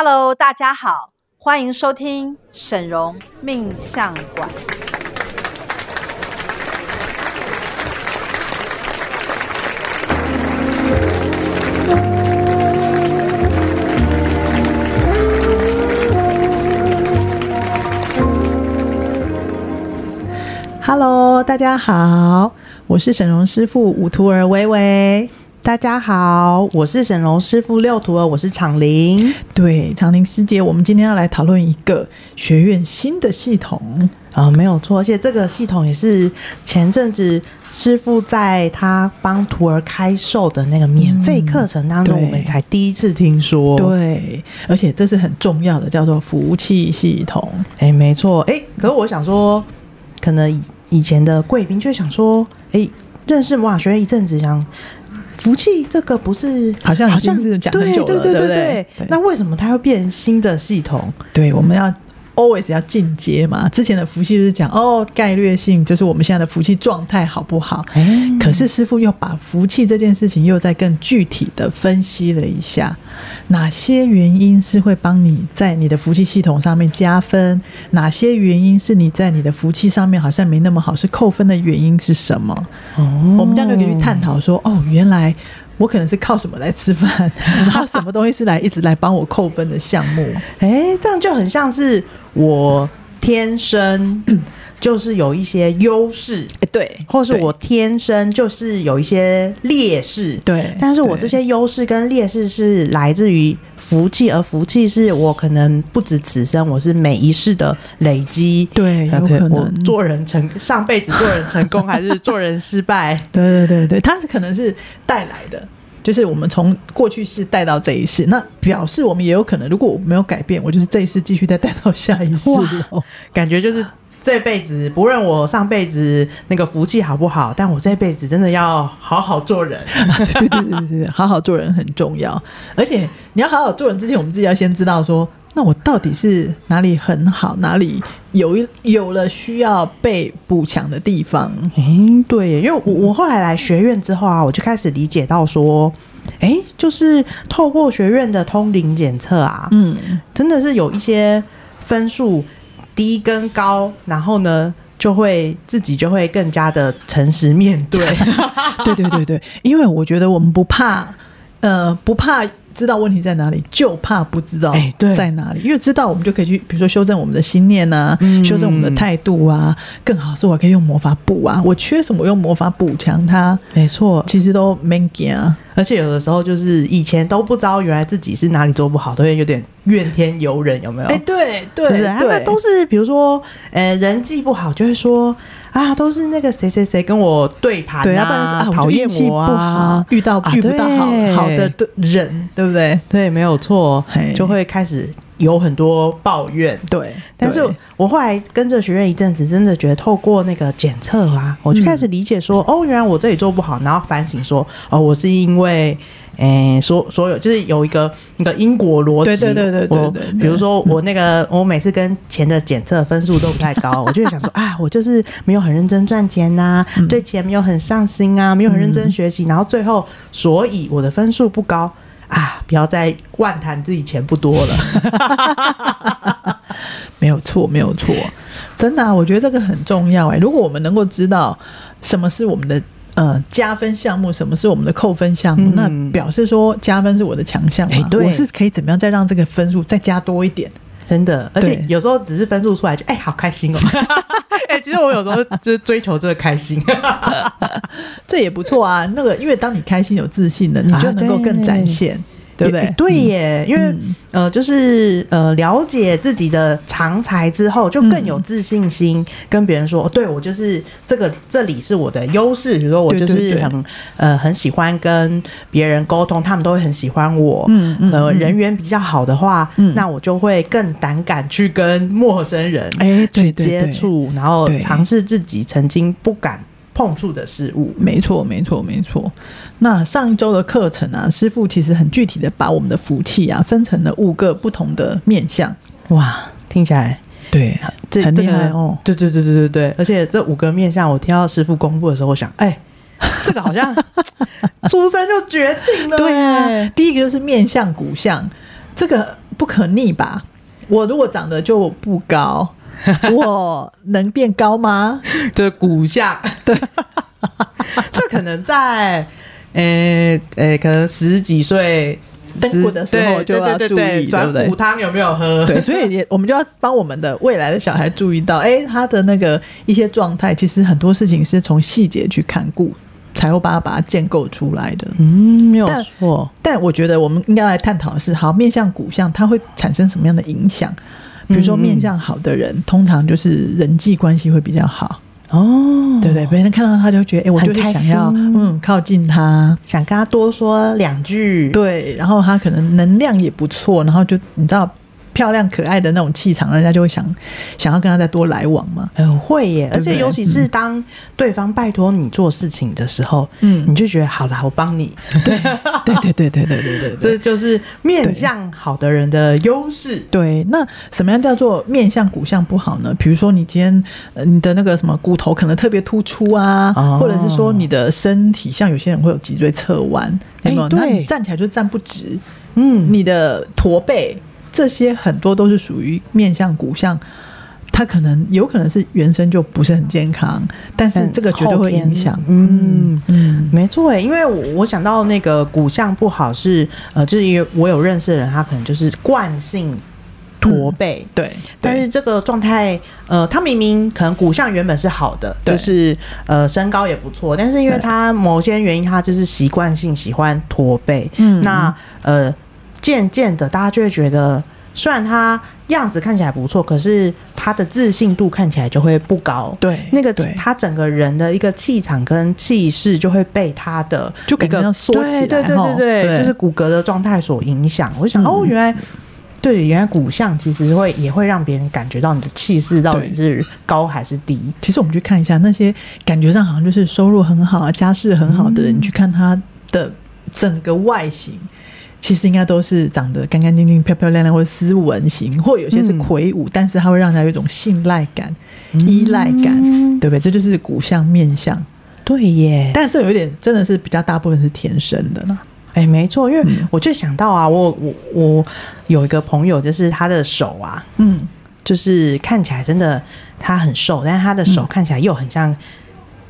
Hello，大家好，欢迎收听沈荣命相馆。Hello，大家好，我是沈荣师傅五徒儿薇薇。大家好，我是沈龙师傅六徒儿，我是长林。对，长林师姐，我们今天要来讨论一个学院新的系统啊、呃，没有错，而且这个系统也是前阵子师傅在他帮徒儿开售的那个免费课程当中，我们才第一次听说。对，而且这是很重要的，叫做服务器系统。哎，没错，哎，可是我想说，可能以以前的贵宾却想说，哎，认识魔法学院一阵子，想。福气这个不是好像好像是讲很久了，对对对对对，对，对。那为什么它会变新的系统？对，我们要 always 要进阶嘛。之前的福气就是讲哦，概略性就是我们现在的福气状态好不好？欸、可是师傅又把福气这件事情又在更具体的分析了一下，哪些原因是会帮你在你的福气系统上面加分？哪些原因是你在你的福气上面好像没那么好，是扣分的原因是什么？哦，我们这样就可以去探讨说，哦，原来我可能是靠什么来吃饭，然后什么东西是来一直来帮我扣分的项目？哎、这样就很像是。我天生就是有一些优势，哎，对，或是我天生就是有一些劣势，对。但是我这些优势跟劣势是来自于福气，而福气是我可能不止此生，我是每一世的累积，对，有可能我做人成上辈子做人成功 还是做人失败，对对对对，它是可能是带来的。就是我们从过去世带到这一世，那表示我们也有可能，如果我没有改变，我就是这一世继续再带到下一世。感觉就是这辈子，不论我上辈子那个福气好不好，但我这辈子真的要好好做人。对对对对对，好好做人很重要。而且你要好好做人之前，我们自己要先知道说，那我到底是哪里很好，哪里有一有了需要被补强的地方？嗯，对，因为我我后来来学院之后啊，我就开始理解到说，哎，就是透过学院的通灵检测啊，嗯，真的是有一些分数低跟高，然后呢，就会自己就会更加的诚实面对。对对对对，因为我觉得我们不怕，呃，不怕。知道问题在哪里，就怕不知道在哪里。欸、因为知道，我们就可以去，比如说修正我们的心念啊，嗯、修正我们的态度啊。更好是，我可以用魔法补啊。我缺什么，用魔法补强它。没错，其实都没劲啊。而且有的时候就是以前都不知道，原来自己是哪里做不好，都会有点怨天尤人，有没有？哎、欸，对对，就是他们都是比如说，呃，人际不好，就会说。啊，都是那个谁谁谁跟我对盘啊，讨厌、啊、我啊，遇到遇不到好、的的人，对不对？对，没有错，就会开始有很多抱怨。对，但是我后来跟着学院一阵子，真的觉得透过那个检测啊，我就开始理解说，嗯、哦，原来我这里做不好，然后反省说，哦，我是因为。诶，所所有就是有一个那个因果逻辑，对对对对对，对，对，比如说我那个，嗯、我每次跟钱的检测分数都不太高，我就会想说 啊，我就是没有很认真赚钱呐，对钱没有很上心啊，没有很认真学习，嗯，然后最后所以我的分数不高啊，不要再妄谈自己钱不多了，没有错，没有错，真的，啊，我觉得这个很重要哎，欸，如果我们能够知道什么是我们的。呃，加分项目，什么是我们的扣分项目？嗯、那表示说加分是我的强项，我是可以怎么样再让这个分数再加多一点？真的，而且有时候只是分数出来就哎、欸，好开心哦！哎、欸，其实我有时候就是追求这个开心，这也不错啊。那个，因为当你开心有自信了，你就能够更展现。啊对不对？对耶，嗯、因为、嗯、呃，就是呃，了解自己的长才之后，就更有自信心，跟别人说，对我就是这个，这里是我的优势。比如说，我就是很呃，很喜欢跟别人沟通，他们都会很喜欢我。嗯嗯，呃，人缘比较好的话，嗯，那我就会更胆敢去跟陌生人哎去接触，然后尝试自己曾经不敢碰触的事物。没错，没错，没错。那上一周的课程啊，师傅其实很具体的把我们的福气啊分成了五个不同的面向。哇，听起来对，这很厉害哦。对对对对对对，而且这五个面向，我听到师傅公布的时候，我想，哎，这个好像出生就决定了。对啊，第一个就是面相骨相，这个不可逆吧？我如果长得就不高，我能变高吗？就是骨相，对，这可能在，呃、欸、呃、欸，可能十几岁登骨的时候就要注意，对不对？骨汤有没有喝？对，所以也我们就要帮我们的未来的小孩注意到，哎、欸，他的那个一些状态，其实很多事情是从细节去看顾。才会把它把它建构出来的，嗯，没有错。但我觉得我们应该来探讨的是，好，面向骨相它会产生什么样的影响？比如说面相好的人，嗯、通常就是人际关系会比较好哦，对不对？别人看到他就觉得，哎、欸，我就是想要嗯靠近他，想跟他多说两句，对，然后他可能能量也不错，然后就你知道。漂亮可爱的那种气场，人家就会想想要跟他再多来往嘛。嗯、呃，会耶，而且尤其是当对方拜托你做事情的时候，嗯，你就觉得好啦，我帮你。对，对，对，对，对，对，对，对，这就是面相好的人的优势。对，那什么样叫做面相骨相不好呢？比如说你今天呃你的那个什么骨头可能特别突出啊，哦、或者是说你的身体，像有些人会有脊椎侧弯，有没有？那你站起来就站不直。嗯，你的驼背。这些很多都是属于面向骨相，他可能有可能是原生就不是很健康，但是这个绝对会影响。嗯嗯，没错诶，因为我我想到那个骨相不好是呃，就是因为我有认识的人，他可能就是惯性驼背，嗯、对，但是这个状态呃，他明明可能骨相原本是好的，就是呃身高也不错，但是因为他某些原因，他就是习惯性喜欢驼背，嗯，那呃。渐渐的，大家就会觉得，虽然他样子看起来不错，可是他的自信度看起来就会不高。对，那个他整个人的一个气场跟气势就会被他的就感觉缩起来，对对对对对，对就是骨骼的状态所影响。我就想，嗯、哦，原来对，原来骨相其实会也会让别人感觉到你的气势到底是高还是低。其实我们去看一下那些感觉上好像就是收入很好啊、家世很好的人，嗯、你去看他的整个外形。其实应该都是长得干干净净、漂漂亮亮，或者斯文型，或有些是魁梧，嗯、但是它会让人有一种信赖感、嗯、依赖感，对不对？这就是骨相面相，对耶。但这有一点真的是比较大部分是天生的呢。哎，没错，因为我就想到啊，我我我有一个朋友，就是他的手啊，嗯，就是看起来真的他很瘦，但是他的手看起来又很像。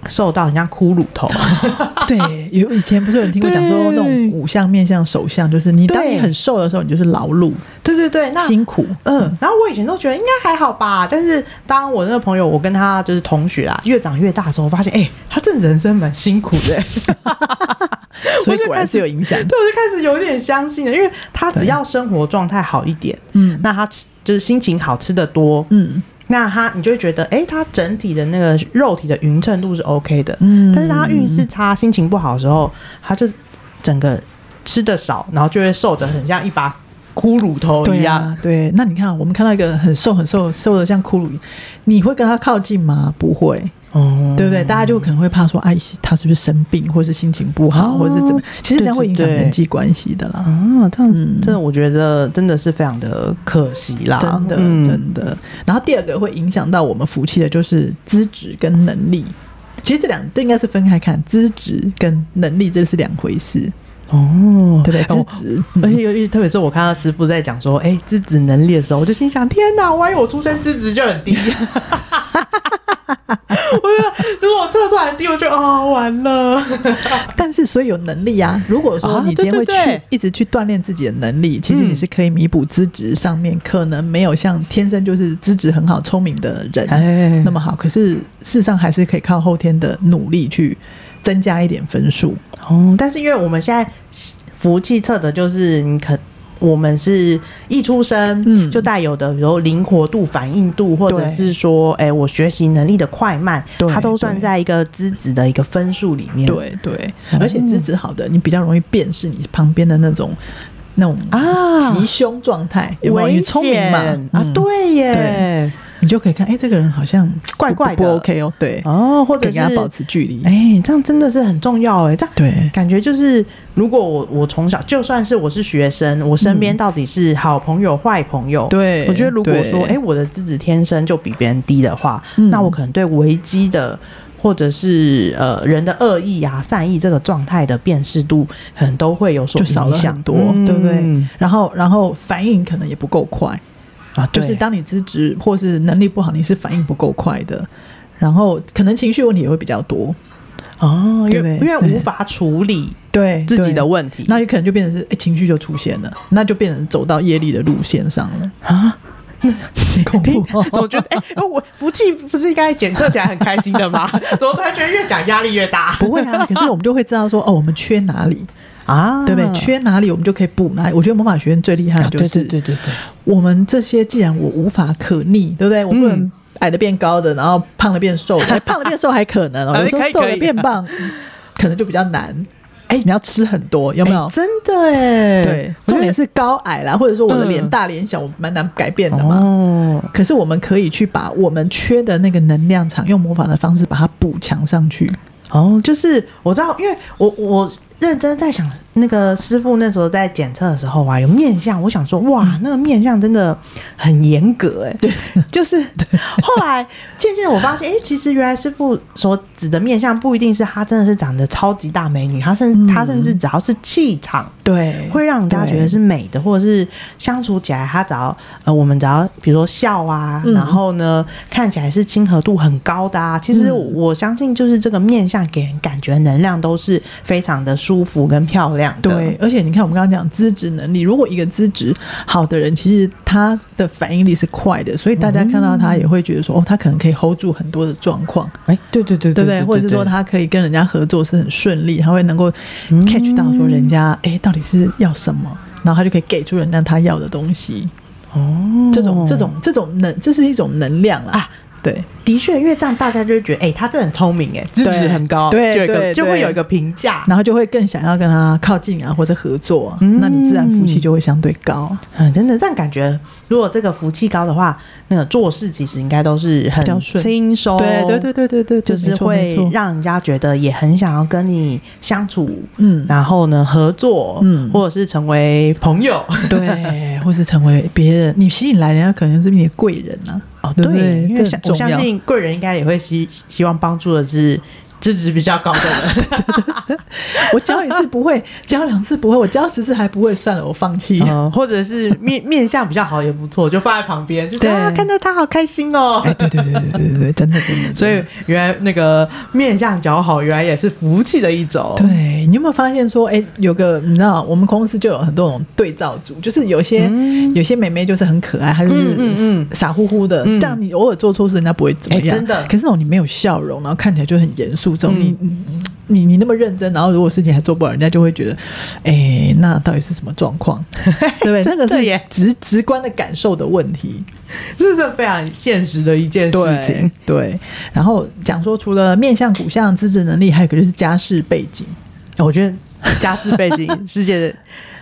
瘦到很像骷髅头，对，有以前不是有人听过讲说那种五相、面相、手相，就是你当你很瘦的时候，你就是劳碌，对对对，那辛苦，嗯。然后我以前都觉得应该还好吧，但是当我那个朋友，我跟他就是同学啊，越长越大的时候，我发现哎、欸，他这人生蛮辛苦的，所以果然是有影响。对，我就开始有点相信了，因为他只要生活状态好一点，嗯，那他吃就是心情好，吃的多，嗯。那他，你就会觉得，哎、欸，他整体的那个肉体的匀称度是 OK 的，嗯，但是他运势差、心情不好的时候，他就整个吃的少，然后就会瘦的很像一把骷髅头一样。对啊，对，那你看，我们看到一个很瘦、很瘦、瘦的像骷髅，你会跟他靠近吗？不会。哦，对不对？大家就可能会怕说，哎，他是不是生病，或是心情不好，或者是怎么？其实这样会影响人际关系的啦。啊，这样子，真的，我觉得真的是非常的可惜啦，真的，真的。然后第二个会影响到我们福气的，就是资质跟能力。其实这两这应该是分开看，资质跟能力这是两回事。哦，对不对？资质，而且尤其特别是我看到师傅在讲说，哎，资质能力的时候，我就心想：天哪，万一我出生资质就很低。我觉得，如果我测出来低，我就啊、哦、完了。但是，所以有能力啊。如果说你今天会去一直去锻炼自己的能力，其实你是可以弥补资质上面可能没有像天生就是资质很好、聪明的人那么好。可是事实上还是可以靠后天的努力去增加一点分数。哦，但是因为我们现在服务器测的就是你可。我们是一出生，嗯，就带有的，比如灵活度、反应度，或者是说，哎，我学习能力的快慢，它都算在一个资质的一个分数里面。对对，而且资质好的，你比较容易辨识你旁边的那种那种啊吉凶状态，有没有？聪明嘛？啊，对耶。你就可以看，哎、欸，这个人好像怪怪的，不 OK 哦，对，哦，或者是跟他保持距离，哎、欸，这样真的是很重要，哎，这样对，感觉就是，如果我我从小就算是我是学生，我身边到底是好朋友、坏朋友，对、嗯，我觉得如果说，哎、欸，我的资质天生就比别人低的话，嗯、那我可能对危机的或者是呃人的恶意啊、善意这个状态的辨识度，可能都会有所影响。多，嗯、对不对？然后然后反应可能也不够快啊，就是当你资质或是能力不好，你是反应不够快的，然后可能情绪问题也会比较多哦，因为因为无法处理对自己的问题，那有可能就变成是哎情绪就出现了，那就变成走到业力的路线上了啊。恐怖！总觉得哎，我福气不是应该检测起来很开心的吗？怎么突然觉得越讲压力越大？不会啊，可是我们就会知道说，哦，我们缺哪里啊？对不对？缺哪里，我们就可以补哪里。我觉得魔法学院最厉害的就是，对对对对，我们这些既然我无法可逆，对不对？我不能矮的变高的，然后胖的变瘦的，胖的变瘦还可能哦，有时候瘦的变胖，可能就比较难。哎，你要吃很多，有没有？真的哎，对，重点是高矮啦，或者说我的脸大脸小，我蛮难改变的嘛。哦，可是我们可以去把我们缺的那个能量场，用魔法的方式把它补强上去。哦，就是我知道，因为我我。认真在想，那个师傅那时候在检测的时候啊，有面相，我想说，哇，那个面相真的很严格哎。对，就是后来渐渐我发现，哎、欸，其实原来师傅所指的面相不一定是他真的是长得超级大美女，他甚他甚至只要是气场，对，会让人家觉得是美的，或者是相处起来，他只要呃，我们只要比如说笑啊，然后呢看起来是亲和度很高的啊，其实我相信就是这个面相给人感觉能量都是非常的。舒服跟漂亮，对，而且你看，我们刚刚讲资质能力，如果一个资质好的人，其实他的反应力是快的，所以大家看到他也会觉得说，哦，他可能可以 hold 住很多的状况，哎，对对对，对不对？或者是说他可以跟人家合作是很顺利，他会能够 catch 到说人家哎到底是要什么，然后他就可以给出人家他要的东西。哦，这种这种这种能，这是一种能量啊。对，的确，因为这样大家就会觉得，哎、欸，他这很聪明，哎，资质很高，对，就，对就会有一个评价，然后就会更想要跟他靠近啊，或者合作，嗯、那你自然福气就会相对高。嗯，真的这样感觉，如果这个福气高的话，那个做事其实应该都是很轻松，对对对对对对，就是会让人家觉得也很想要跟你相处，嗯，然后呢合作，嗯，或者是成为朋友，对，或是成为别人，你吸引来人家可能是你的贵人啊。哦，对，因为我相信贵人应该也会希希望帮助的是。资质比较高的人，我教一次不会，教两次不会，我教十次还不会，算了，我放弃。嗯，或者是面 面相比较好也不错，就放在旁边，就啊，看到他好开心哦。哎，对对对对对对对，真的真的。所以原来那个面相较好，原来也是福气的一种。对，你有没有发现说，哎，有个你知道，我们公司就有很多种对照组，就是有些有些美眉就是很可爱，她就是傻乎乎的，这样你偶尔做错事，人家不会怎么样。真的。可是那种你没有笑容，然后看起来就很严肃。你你你那么认真，然后如果事情还做不好，人家就会觉得，哎、欸，那到底是什么状况？对不对？这个是直直观的感受的问题，这是非常现实的一件事情。对，对，然后讲说，除了面向、骨相、资质能力，还有一个就是家世背景。我觉得家世背景，师姐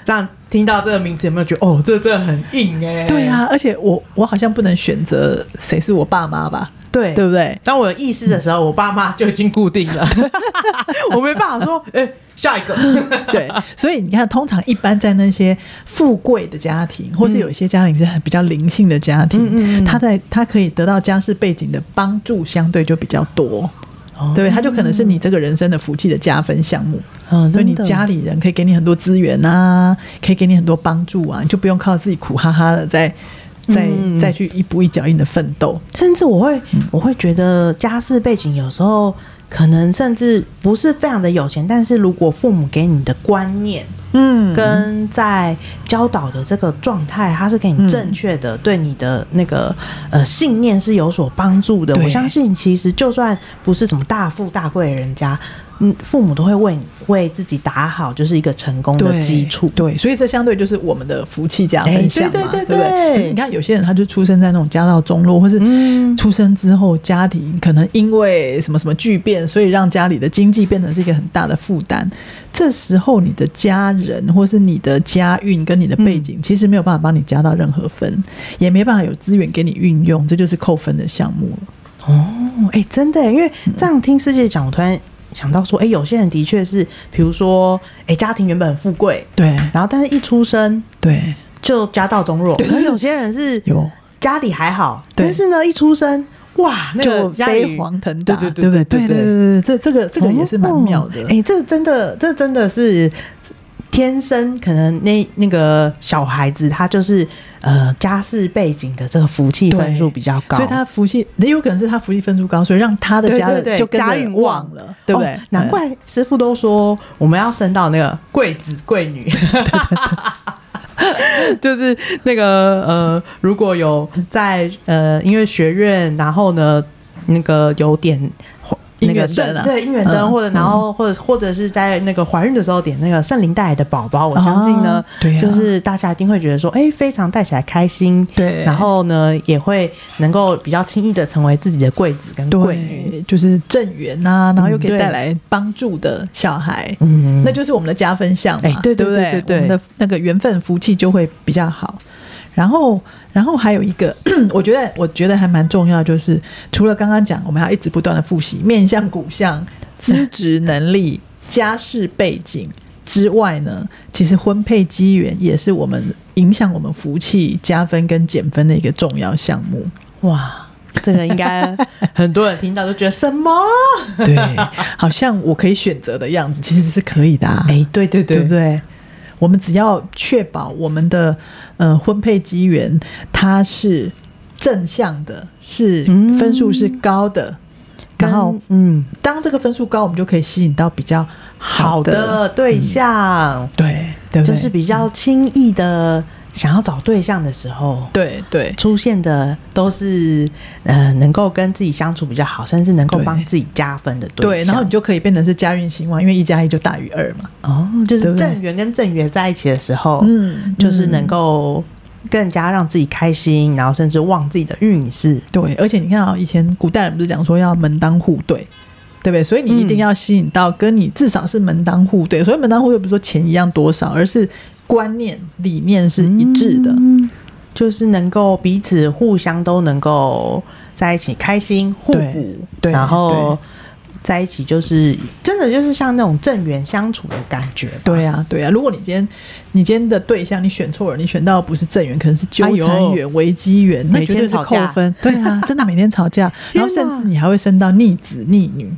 这样听到这个名字，有没有觉得哦，这真的很硬哎、欸？对啊，而且我我好像不能选择谁是我爸妈吧？对，对不对？当我有意识的时候，嗯、我爸妈就已经固定了，我没办法说，哎、欸，下一个。对，所以你看，通常一般在那些富贵的家庭，或是有一些家庭是很比较灵性的家庭，他在他可以得到家世背景的帮助，相对就比较多，哦、对，他就可能是你这个人生的福气的加分项目。嗯，所以你家里人可以给你很多资源啊，可以给你很多帮助啊，你就不用靠自己苦哈哈的在。再再去一步一脚印的奋斗，甚至我会我会觉得家世背景有时候可能甚至不是非常的有钱，但是如果父母给你的观念，嗯，跟在教导的这个状态，他是给你正确的，对你的那个呃信念是有所帮助的。我相信，其实就算不是什么大富大贵的人家。嗯，父母都会为为自己打好，就是一个成功的基础。对，所以这相对就是我们的福气加分项嘛，对对对对，对。你看有些人他就出生在那种家道中落，或是出生之后家庭可能因为什么什么巨变，所以让家里的经济变成是一个很大的负担。这时候你的家人或是你的家运跟你的背景，其实没有办法帮你加到任何分，也没办法有资源给你运用，这就是扣分的项目了。哦，哎，真的，因为这样听师姐讲，我突然。想到说哎有些人的确是比如说哎家庭原本很富贵对。然后但是一出生对。就家道中落。可能有些人是 有。家里还好但是呢一出生哇那个飞黄腾达对对对对这这个这个也是蛮妙的。哎这真的这真的是天生可能那那个小孩子他就是呃家世背景的这个福气分数比较高，所以他福气也有可能是他福气分数高，所以让他的家人就家运旺了，对不对？难怪师傅都说我们要生到那个贵子贵女。就是那个呃，如果有在呃音乐学院，然后呢，那个有点。那个灯。对姻缘灯，或者然后或者或者是在那个怀孕的时候点那个圣灵带来的宝宝，我相信呢，对，就是大家一定会觉得说，哎，非常带起来开心，对，然后呢也会能够比较轻易的成为自己的贵子跟贵女，就是正缘呐，然后又可以带来帮助的小孩，嗯，那就是我们的加分项嘛，对？对对对，我们的那个缘分福气就会比较好。然后，然后还有一个，我觉得我觉得还蛮重要，就是除了刚刚讲，我们要一直不断的复习面向、骨相、资质、能力、家世背景之外呢，其实婚配机缘也是我们影响我们福气加分跟减分的一个重要项目。哇，这个应该 很多人听到都觉得什么？对，好像我可以选择的样子，其实是可以的啊。哎，对对对，对不对？我们只要确保我们的呃婚配机缘，它是正向的，是分数是高的，嗯、然后嗯，当这个分数高，我们就可以吸引到比较好的，对象，嗯、对，对，就是比较轻易的。想要找对象的时候，对对，出现的都是呃能够跟自己相处比较好，甚至能够帮自己加分的对象。对，然后你就可以变成是家运兴旺，因为一加一就大于二嘛。哦，就是正缘跟正缘在一起的时候，嗯，就是能够更加让自己开心，然后甚至旺自己的运势。对，而且你看啊，以前古代人不是讲说要门当户对，对不对？所以你一定要吸引到跟你至少是门当户对。所以门当户对不是说钱一样多少，而是。观念理念是一致的，嗯，就是能够彼此互相都能够在一起开心互补，对，然后在一起就是真的就是像那种正缘相处的感觉。对呀，对呀。如果你今天你今天的对象你选错了，你选到不是正缘，可能是纠缠缘、危机缘，那绝对是扣分。对啊，真的每天吵架，然后甚至你还会生到逆子逆女。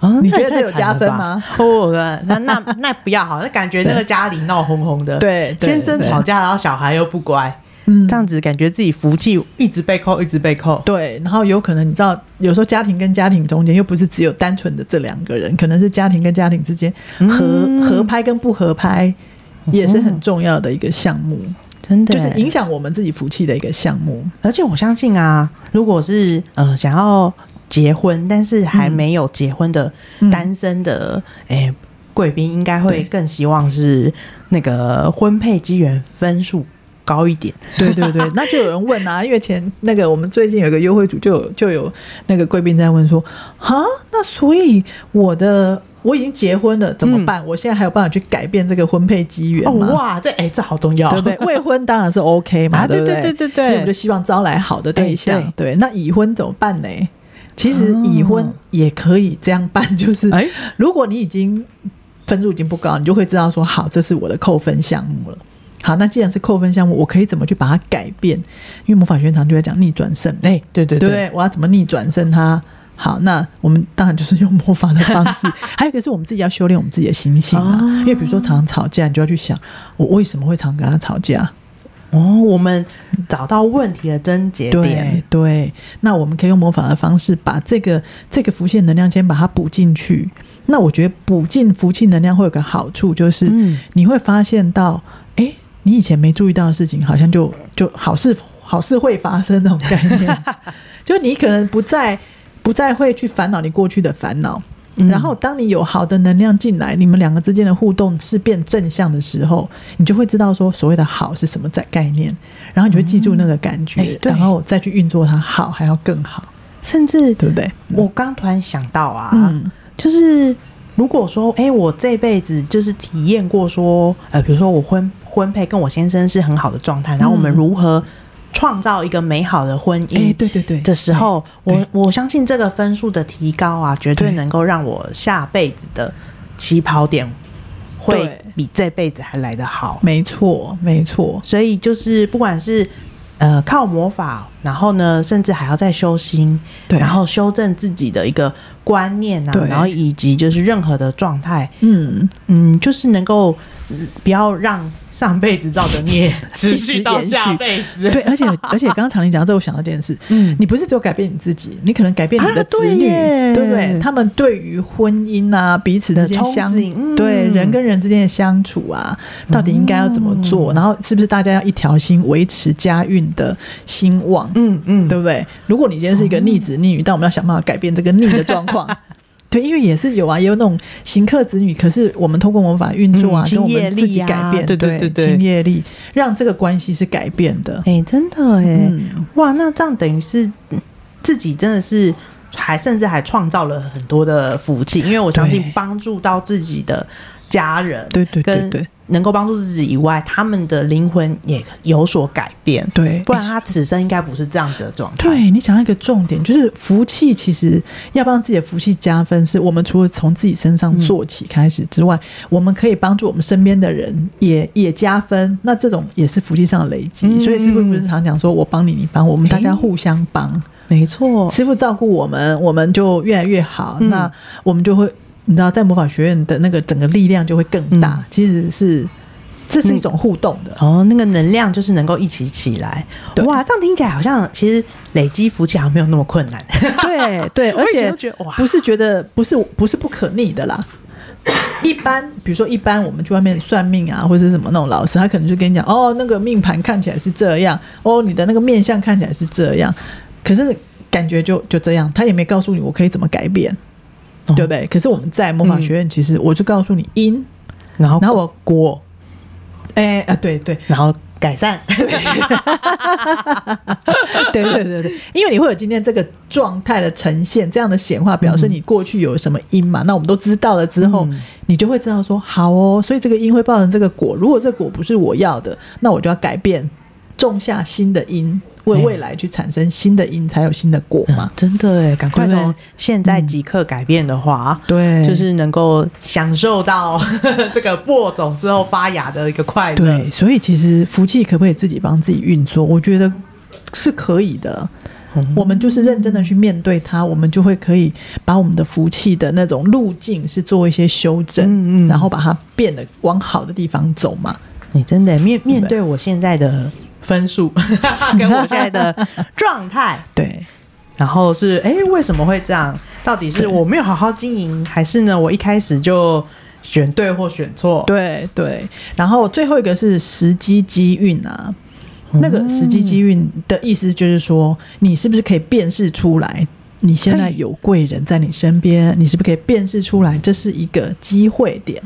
啊，你觉得这有加分吗？哦，那那那不要好，那感觉那个家里闹哄哄的，对，先生吵架，然后小孩又不乖，嗯，这样子感觉自己福气一直被扣，一直被扣。对，然后有可能你知道，有时候家庭跟家庭中间又不是只有单纯的这两个人，可能是家庭跟家庭之间合合拍跟不合拍也是很重要的一个项目，真的就是影响我们自己福气的一个项目。而且我相信啊，如果是呃想要。结婚，但是还没有结婚的单身的诶贵宾，应该会更希望是那个婚配机缘分数高一点。对对对，那就有人问啊，因为前那个我们最近有个优惠组，就有就有那个贵宾在问说，哈，那所以我的我已经结婚了，怎么办？嗯、我现在还有办法去改变这个婚配机缘吗？哦、哇，这哎这好重要，对不对？未婚当然是 OK 嘛，对不对？对对我们就希望招来好的对象。对，对，那已婚怎么办呢？其实已婚也可以这样办，就是，如果你已经分数已经不高，你就会知道说，好，这是我的扣分项目了。好，那既然是扣分项目，我可以怎么去把它改变？因为魔法学院常就在讲逆转胜，哎，对对对，对，我要怎么逆转胜它？好，那我们当然就是用魔法的方式。还有一个是我们自己要修炼我们自己的心性啊，因为比如说常常吵架，你就要去想，我为什么会常跟他吵架？哦，我们找到问题的症结点，对，对，那我们可以用魔法的方式把这个这个浮现能量先把它补进去。那我觉得补进福气能量会有个好处，就是你会发现到，哎、嗯，你以前没注意到的事情，好像就就好事好事会发生那种概念，就你可能不再不再会去烦恼你过去的烦恼。然后，当你有好的能量进来，你们两个之间的互动是变正向的时候，你就会知道说所谓的好是什么在概念，然后你就会记住那个感觉，嗯、然后再去运作它，好还要更好，甚至对不对？我刚突然想到啊，嗯、就是如果说，哎，我这辈子就是体验过说，呃，比如说我婚婚配跟我先生是很好的状态，然后我们如何？创造一个美好的婚姻，对对对的时候，我我相信这个分数的提高啊，绝对能够让我下辈子的起跑点会比这辈子还来得好。没错，没错。所以就是不管是呃靠魔法然后呢，甚至还要再修心，对，然后修正自己的一个观念啊，然后以及就是任何的状态，嗯。嗯，就是能够不要让。上辈子造的孽 持续到下辈子，对，而且而且刚刚常林讲到这，我想到这件事，嗯，你不是只有改变你自己，你可能改变你的子女，啊、对，对不对？他们对于婚姻啊，彼此之间相，嗯、对人跟人之间的相处啊，到底应该要怎么做？嗯、然后是不是大家要一条心维持家运的兴旺？嗯嗯，对不对？如果你今天是一个逆子逆女，但我们要想办法改变这个逆的状况。对，因为也是有啊，也有那种行客子女，可是我们通过魔法运作啊，跟、嗯、我们自己改变，对对对对，业力让这个关系是改变的。哎，真的哎，嗯、哇，那这样等于是自己真的是还甚至还创造了很多的福气，因为我相信帮助到自己的家人，对对对对。能够帮助自己以外，他们的灵魂也有所改变。对，不然他此生应该不是这样子的状态。对，你讲到一个重点，就是福气其实要帮自己的福气加分，是我们除了从自己身上做起开始之外，嗯、我们可以帮助我们身边的人也也加分。那这种也是福气上的累积。嗯、所以师傅不是常讲说，我帮你，你帮我们，大家互相帮。没错，师傅照顾我们，我们就越来越好。嗯、那我们就会。你知道，在魔法学院的那个整个力量就会更大。嗯、其实是这是一种互动的哦，那个能量就是能够一起起来。哇，这样听起来好像其实累积福气好像没有那么困难。对对，而且不是觉得不是不是不可逆的啦。一般比如说一般我们去外面算命啊，或者是什么那种老师，他可能就跟你讲哦，那个命盘看起来是这样，哦，你的那个面相看起来是这样，可是感觉就就这样，他也没告诉你我可以怎么改变。对不对？可是我们在魔法学院，其实我就告诉你因，然后然后我果，哎啊，对对，然后改善，对对对对，因为你会有今天这个状态的呈现，这样的显化表示你过去有什么因嘛？那我们都知道了之后，你就会知道说好哦，所以这个因会造成这个果。如果这个果不是我要的，那我就要改变，种下新的因。为未来去产生新的因，才有新的果嘛？嗯、真的哎，赶快从现在即刻改变的话，对，就是能够享受到 这个播种之后发芽的一个快乐。对，所以其实福气可不可以自己帮自己运作？我觉得是可以的。嗯、我们就是认真的去面对它，我们就会可以把我们的福气的那种路径是做一些修正，嗯嗯，然后把它变得往好的地方走嘛。你真的面面对我现在的。分数 跟我现在的状态 对，然后是哎，为什么会这样？到底是我没有好好经营，还是呢？我一开始就选对或选错？对对。然后最后一个是时机机运啊，嗯、那个时机机运的意思就是说，你是不是可以辨识出来？你现在有贵人在你身边，你是不是可以辨识出来？这是一个机会点。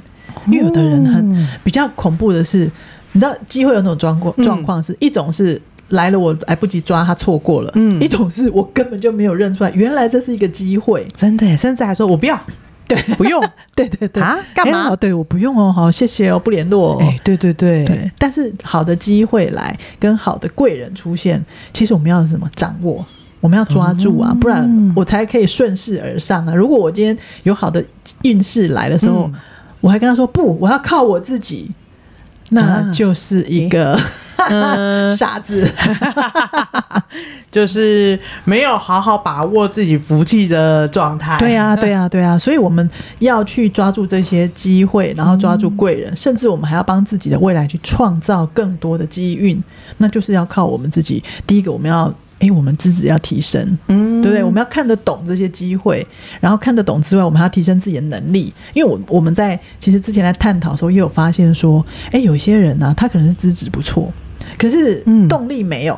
因为有的人很比较恐怖的是。你知道机会有那种状况，状况是一种是来了我来不及抓，他错过了，嗯，一种是我根本就没有认出来，原来这是一个机会，真的，甚至还说我不要，对，不用，对对对。啊，干嘛？欸、对，我不用哦，好，谢谢哦，不联络哦，哎、欸，对对对。对，但是好的机会来跟好的贵人出现，其实我们要什么？掌握，我们要抓住啊，嗯、不然我才可以顺势而上啊。如果我今天有好的运势来的时候，嗯、我还跟他说不，我要靠我自己。那就是一个、嗯、傻子，就是没有好好把握自己福气的状态。对啊，对啊，对啊，所以我们要去抓住这些机会，然后抓住贵人，嗯、甚至我们还要帮自己的未来去创造更多的机运。那就是要靠我们自己。第一个，我们要。哎，我们资质要提升，嗯，对不对？我们要看得懂这些机会，然后看得懂之外，我们还要提升自己的能力。因为我我们在其实之前在探讨的时候，也有发现说，哎，有些人呢、啊，他可能是资质不错，可是动力没有、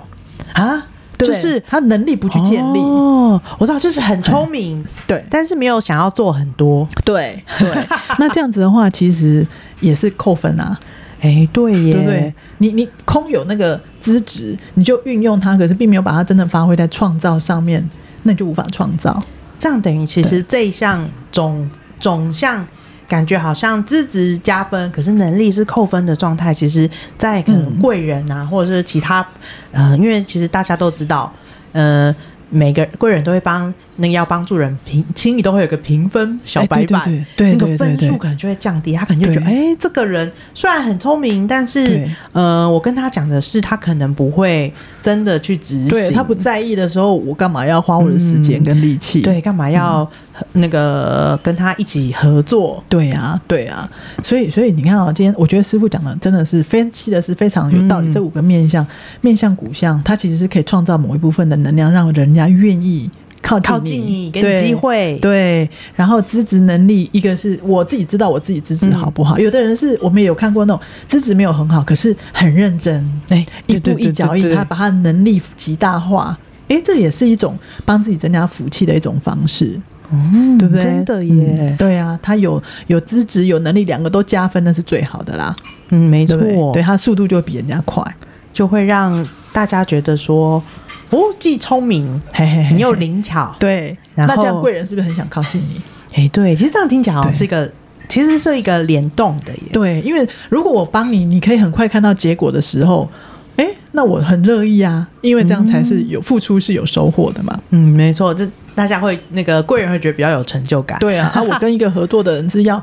嗯、啊，就是他能力不去建立。哦，我知道，就是很聪明，嗯、对，但是没有想要做很多，对对。对 那这样子的话，其实也是扣分啊。哎，对耶，对不对？你你空有那个资质，你就运用它，可是并没有把它真的发挥在创造上面，那你就无法创造。这样等于其实这一项总总项感觉好像资质加分，可是能力是扣分的状态。其实，在可能贵人啊，嗯、或者是其他，呃，因为其实大家都知道，呃，每个贵人都会帮那个要帮助人评，心里都会有个评分小白板，那个分数可能就会降低，他可能就觉得，哎、欸，这个人虽然很聪明，但是，呃，我跟他讲的是，他可能不会真的去执行。对，他不在意的时候，我干嘛要花我的时间跟力气、嗯？对，干嘛要那个跟他一起合作？对啊，对啊。所以，所以你看啊，今天我觉得师傅讲的真的是分析的是非常有道理。嗯、这五个面相，面相骨相，它其实是可以创造某一部分的能量，让人家愿意。靠近你，靠近你给你机会，对。然后资质能力，一个是我自己知道我自己资质好不好。嗯、有的人是我们也有看过那种资质没有很好，可是很认真，哎，一步一脚印，他把他的能力极大化。哎，这也是一种帮自己增加福气的一种方式，嗯，对不对？真的耶，嗯、对啊，他有有资质有能力，两个都加分，那是最好的啦。嗯，没错，对，对他速度就会比人家快，就会让大家觉得说。哦，既聪明，嘿嘿嘿，你又灵巧，对，然那这样贵人是不是很想靠近你？哎，对，其实这样听起来好像，是一个，其实是一个联动的耶。对，因为如果我帮你，你可以很快看到结果的时候，哎，那我很乐意啊，因为这样才是有付出是有收获的嘛。嗯，没错，这大家会那个贵人会觉得比较有成就感。对啊，啊，我跟一个合作的人是要，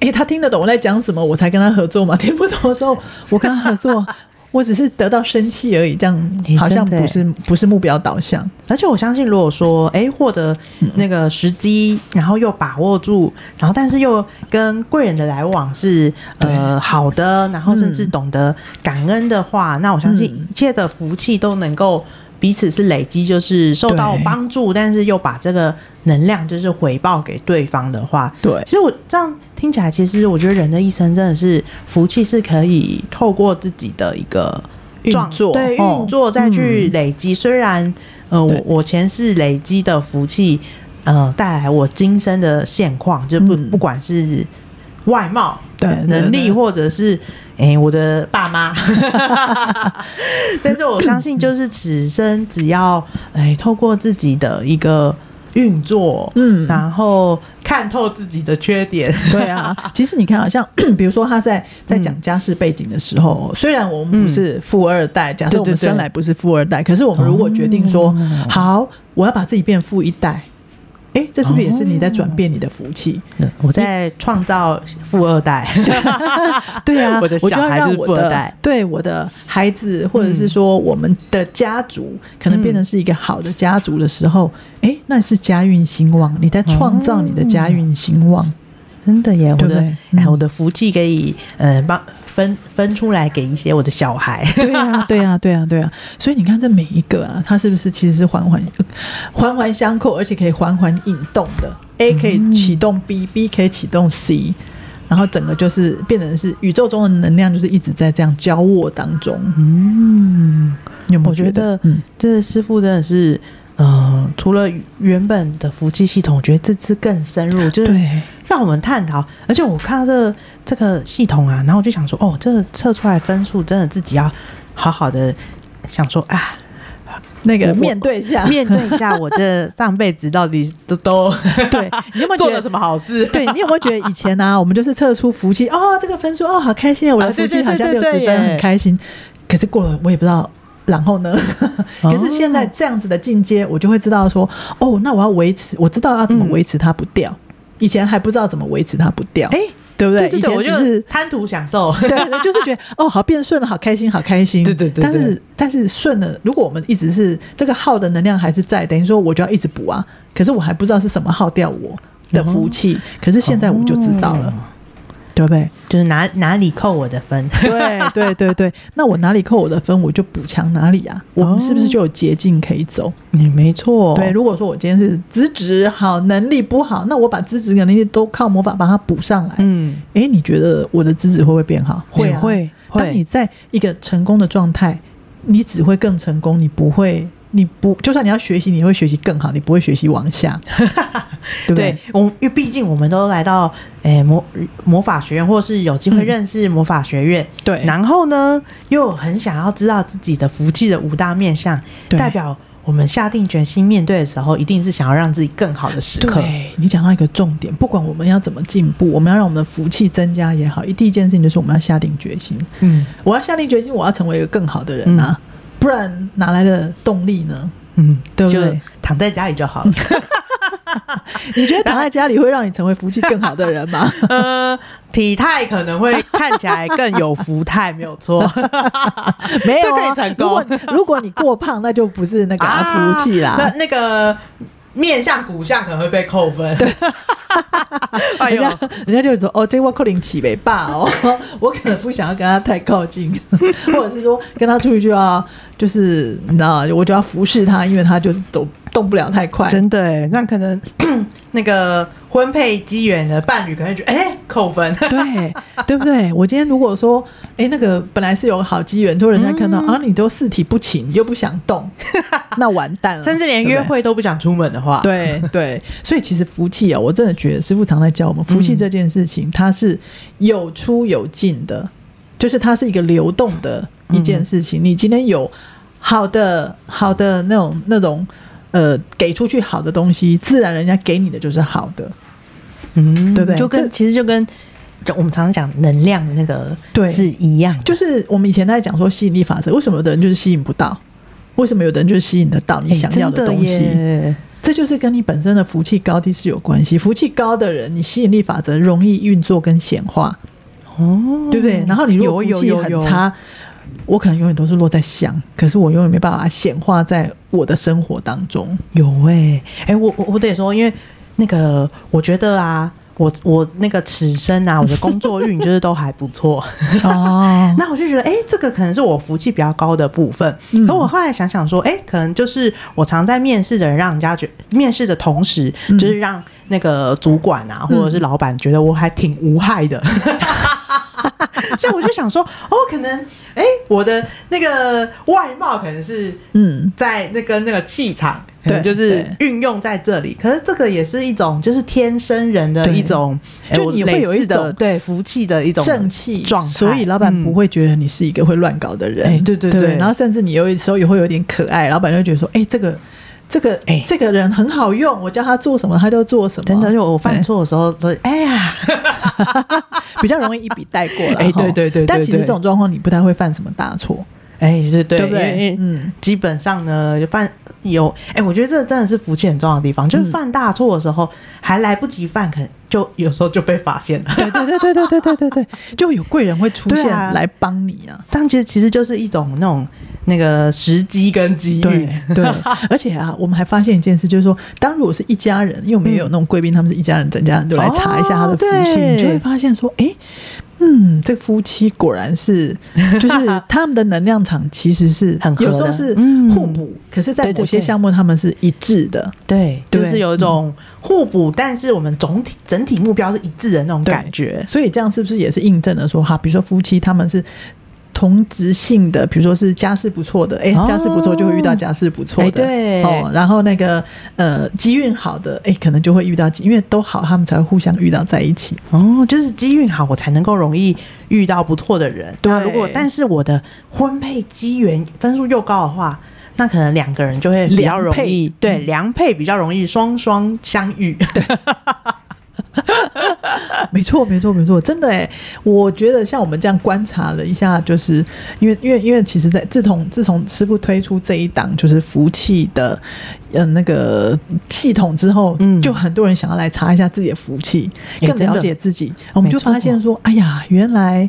哎，他听得懂我在讲什么，我才跟他合作嘛。听不懂的时候，我跟他合作。我只是得到生气而已，这样好像不是、欸、不是目标导向。而且我相信，如果说哎获得那个时机，然后又把握住，然后但是又跟贵人的来往是呃好的，然后甚至懂得感恩的话，嗯、那我相信一切的福气都能够彼此是累积，就是受到帮助，但是又把这个能量就是回报给对方的话，对，其实我这样。听起来，其实我觉得人的一生真的是福气是可以透过自己的一个运作，对运作再去累积。虽然呃，我我前世累积的福气，呃，带来我今生的现况，就不不管是外貌、对。能力，或者是哎我的爸妈，但是我相信，就是此生只要哎透过自己的一个。运作，嗯，然后看透自己的缺点，对啊。其实你看，好像 比如说他在在讲家世背景的时候，嗯、虽然我们不是富二代，嗯、假设我们生来不是富二代，可是我们如果决定说、哦、好，我要把自己变富一代。哎，这是不是也是你在转变你的福气？哦、我在创造富二代。对啊，我的小孩是富二代。对我的孩子，或者是说我们的家族，可能变成是一个好的家族的时候，哎、嗯，那是家运兴旺。你在创造你的家运兴旺。哦真的耶，我的哎、嗯，我的福气可以呃帮分分出来给一些我的小孩。对啊，对啊，对啊，对啊。所以你看这每一个啊，它是不是其实是环环 环环相扣，而且可以环环引动的？A 可以启动 B，B、嗯、可以启动 C，然后整个就是变成是宇宙中的能量，就是一直在这样交握当中。嗯，有没有觉得？我觉得嗯，这师傅真的是。嗯、呃，除了原本的福气系统，我觉得这次更深入，就是让我们探讨。而且我看到这个、这个系统啊，然后我就想说，哦，这个测出来分数真的自己要好好的想说啊，那个面对一下，面对一下我的上辈子到底都 都对，你有没有 做了什么好事？对，你有没有觉得以前呢、啊，我们就是测出福气哦，这个分数哦，好开心，我的福气好像六十分，很开心。可是过了，我也不知道。然后呢？可是现在这样子的进阶，我就会知道说，哦，那我要维持，我知道要怎么维持它不掉。以前还不知道怎么维持它不掉，哎，对不对？以前就是贪图享受，对，就是觉得 哦，好变顺了，好开心，好开心。对对对。但是但是顺了，如果我们一直是这个耗的能量还是在，等于说我就要一直补啊。可是我还不知道是什么耗掉我的福气，可是现在我就知道了。对不对？就是哪哪里扣我的分？对对对对，那我哪里扣我的分，我就补强哪里啊？我们是不是就有捷径可以走？你、嗯、没错。对，如果说我今天是资质好，能力不好，那我把资质跟能力都靠魔法把它补上来。嗯，哎，你觉得我的资质会不会变好？会啊，会。当你在一个成功的状态，你只会更成功，你不会。你不，就算你要学习，你会学习更好，你不会学习往下，对？我因为毕竟我们都来到诶、欸、魔魔法学院，或是有机会认识魔法学院，嗯、对。然后呢，又很想要知道自己的福气的五大面相，代表我们下定决心面对的时候，一定是想要让自己更好的时刻。对，你讲到一个重点，不管我们要怎么进步，我们要让我们的福气增加也好，一第一件事情就是我们要下定决心。嗯，我要下定决心，我要成为一个更好的人啊。嗯不然哪来的动力呢？嗯，对不对？躺在家里就好了。你觉得躺在家里会让你成为福气更好的人吗？呃，体态可能会看起来更有福态，没有错。没有、啊、可以成功。如果如果你过胖，那就不是那个、啊、福气啦。那那个面相骨相可能会被扣分。对 哎呦，人家就说哦，这我扣零起没霸哦，我可能不想要跟他太靠近，或者是说跟他出去就要就是你知道，我就要服侍他，因为他就都动不了太快。真的，那可能 那个婚配机缘的伴侣可能觉得哎、欸、扣分，对对不对？我今天如果说哎、欸、那个本来是有好机缘，就人家看到、嗯、啊你都四体不勤，你又不想动，那完蛋了，甚至连约会都不想出门的话，对对，所以其实福气啊，我真的觉得师傅常在教我们，福气这件事情它是有出有进的，就是它是一个流动的一件事情。你今天有好的好的那种那种呃给出去好的东西，自然人家给你的就是好的，嗯，对不对？就跟其实就跟就我们常常讲能量那个对是一样，就是我们以前在讲说吸引力法则，为什么有的人就是吸引不到？为什么有的人就是吸引得到你想要的东西？欸这就是跟你本身的福气高低是有关系。福气高的人，你吸引力法则容易运作跟显化，哦，对不对？然后你如果福气很差，我可能永远都是落在想，可是我永远没办法显化在我的生活当中。有哎、欸，哎、欸，我我我得说，因为那个，我觉得啊。我我那个此生啊，我的工作运就是都还不错哦。那我就觉得，哎、欸，这个可能是我福气比较高的部分。嗯、可我后来想想说，哎、欸，可能就是我常在面试的人，让人家觉面试的同时，就是让那个主管啊，或者是老板觉得我还挺无害的。所以我就想说，哦，可能，哎、欸，我的那个外貌可能是嗯，在那个那个气场。对，就是运用在这里，可是这个也是一种，就是天生人的一种，就你会有一种对福气的一种正气状态，所以老板不会觉得你是一个会乱搞的人。哎、嗯，对对对，对，然后甚至你有时候也会有点可爱，老板就会觉得说，哎，这个这个哎，这个人很好用，我叫他做什么他就做什么。真的，就我犯错的时候都哎呀，比较容易一笔带过了。哎，对对对，对，对，但其实这种状况你不太会犯什么大错。哎，对对，对不对？嗯，基本上呢，就犯有哎，我觉得这真的是福气很重要的地方，就是犯大错的时候还来不及犯，可能就有时候就被发现了。对对对对对对对对对，就有贵人会出现来帮你啊。但其实其实就是一种那种那个时机跟机遇。对对，而且啊，我们还发现一件事，就是说，当如果是一家人，因为我们也有那种贵宾，他们是一家人，整家人都来查一下他的福气，你就会发现说，哎。嗯，这夫妻果然是，就是他们的能量场其实是很合，有时候是互补，嗯，可是，在某些项目他们是一致的。对，对，就是有一种互补，嗯，但是我们总体整体目标是一致的那种感觉。所以这样是不是也是印证了说，哈，比如说夫妻他们是。同质性的，比如说是家世不错的，哎、欸，家世不错就会遇到家世不错的，哦欸、对哦。然后那个呃，机运好的，哎、欸，可能就会遇到，因为都好，他们才会互相遇到在一起。哦，就是机运好，我才能够容易遇到不错的人。对，如果但是我的婚配机缘分数又高的话，那可能两个人就会比较容易，对，良配比较容易双双相遇。对。没错，没错，没错，真的哎，我觉得像我们这样观察了一下，就是因为，因为，因为，其实，在自从自从师傅推出这一档就是福气的嗯那个系统之后，嗯，就很多人想要来查一下自己的福气，更了解自己，我们就发现说，哎呀，原来，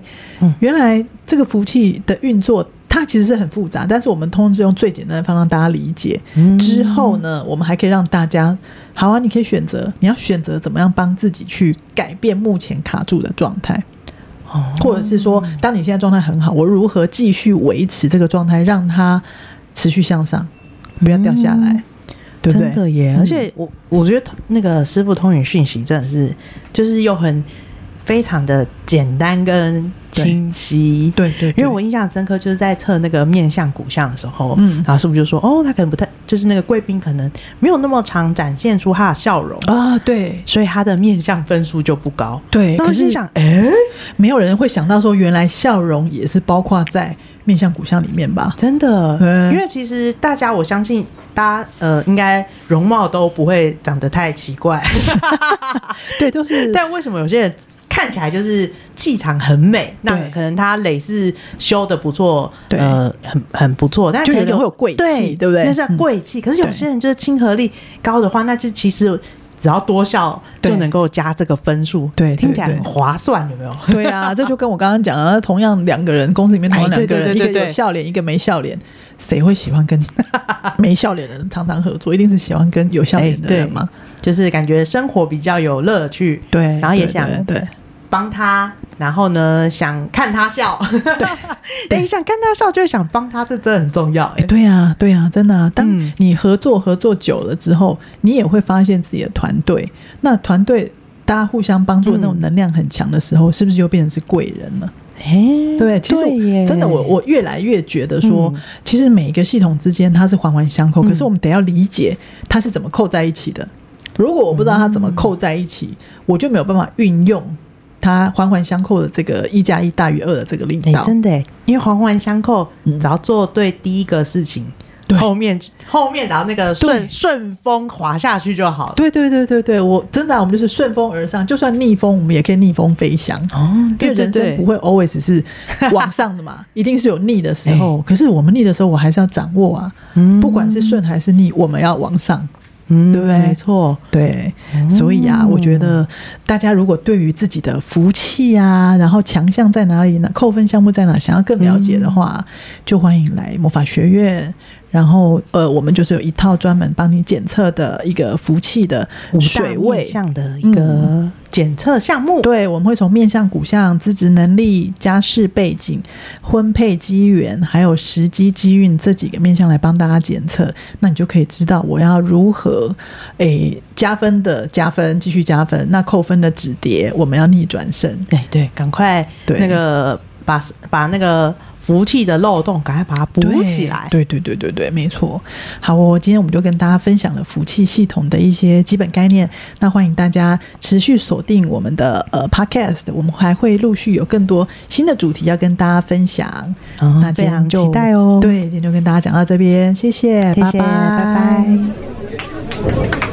原来这个服务器的运作。它其实是很复杂，但是我们通常是用最简单的方式让大家理解。嗯。之后呢，我们还可以让大家，好啊，你可以选择，你要选择怎么样帮自己去改变目前卡住的状态，哦，或者是说，当你现在状态很好，我如何继续维持这个状态，让它持续向上，不要掉下来，嗯、对不对？真的耶！而且我我觉得那个师傅通讯讯息真的是，就是又很。非常的简单跟清晰，对对，对，因为我印象深刻，就是在测那个面相骨相的时候，嗯，然后师傅就说，哦，他可能不太，就是那个贵宾可能没有那么常展现出他的笑容啊，对，所以他的面相分数就不高，对。可是想，哎，没有人会想到说，原来笑容也是包括在面相骨相里面吧？真的，因为其实大家，我相信大家，呃，应该容貌都不会长得太奇怪，对，都是。但为什么有些人？看起来就是气场很美，那可能他累是修的不错，呃，很很不错，但是可能会有贵气，对不对？那是贵气、嗯。可是有些人就是亲和力高的话，那就其实只要多笑就能够加这个分数，对，听起来很划算，有没有？对啊，这就跟我刚刚讲的，同样两个人，公司里面同样两个人，一个有笑脸，一个没笑脸，谁会喜欢跟 没笑脸的人常常合作？一定是喜欢跟有笑脸的人嘛？就是感觉生活比较有乐趣，对，然后也想对。帮他，然后呢，想看他笑，对，对，想看他笑，就想帮他，这真的很重要。哎，对啊，对啊，真的啊。当你合作合作久了之后，你也会发现自己的团队，那团队大家互相帮助的那种能量很强的时候，是不是就变成是贵人了？哎，对，其实真的，我我越来越觉得说，其实每一个系统之间它是环环相扣，可是我们得要理解它是怎么扣在一起的。如果我不知道它怎么扣在一起，我就没有办法运用。它环环相扣的这个一加一大于二的这个力道，欸、真的，因为环环相扣，只要做对第一个事情，对后面后面然后那个顺顺风滑下去就好了。对对对对对，我真的、啊，我们就是顺风而上，就算逆风，我们也可以逆风飞翔。哦，因为人生不会 always 是往上的嘛，一定是有逆的时候。欸、可是我们逆的时候，我还是要掌握啊，嗯、不管是顺还是逆，我们要往上。嗯，对不对？没错，对，所以啊，我觉得大家如果对于自己的福气啊，然后强项在哪里呢？扣分项目在哪？想要更了解的话，就欢迎来魔法学院。然后，呃，我们就是有一套专门帮你检测的一个福气的水位项的一个检测项目。嗯、对，我们会从面相、骨相、资质能力、家世背景、婚配机缘，还有时机机运这几个面向来帮大家检测。那你就可以知道我要如何诶加分的加分，继续加分。那扣分的止跌，我们要逆转胜。对对，赶快对那个把把那个。福气的漏洞，赶快把它补起来。对对对对对，没错。好哦，今天我们就跟大家分享了福气系统的一些基本概念。那欢迎大家持续锁定我们的呃 Podcast，我们还会陆续有更多新的主题要跟大家分享。哦、那非常期待哦。对，今天就跟大家讲到这边，谢谢，谢谢，拜拜。拜拜。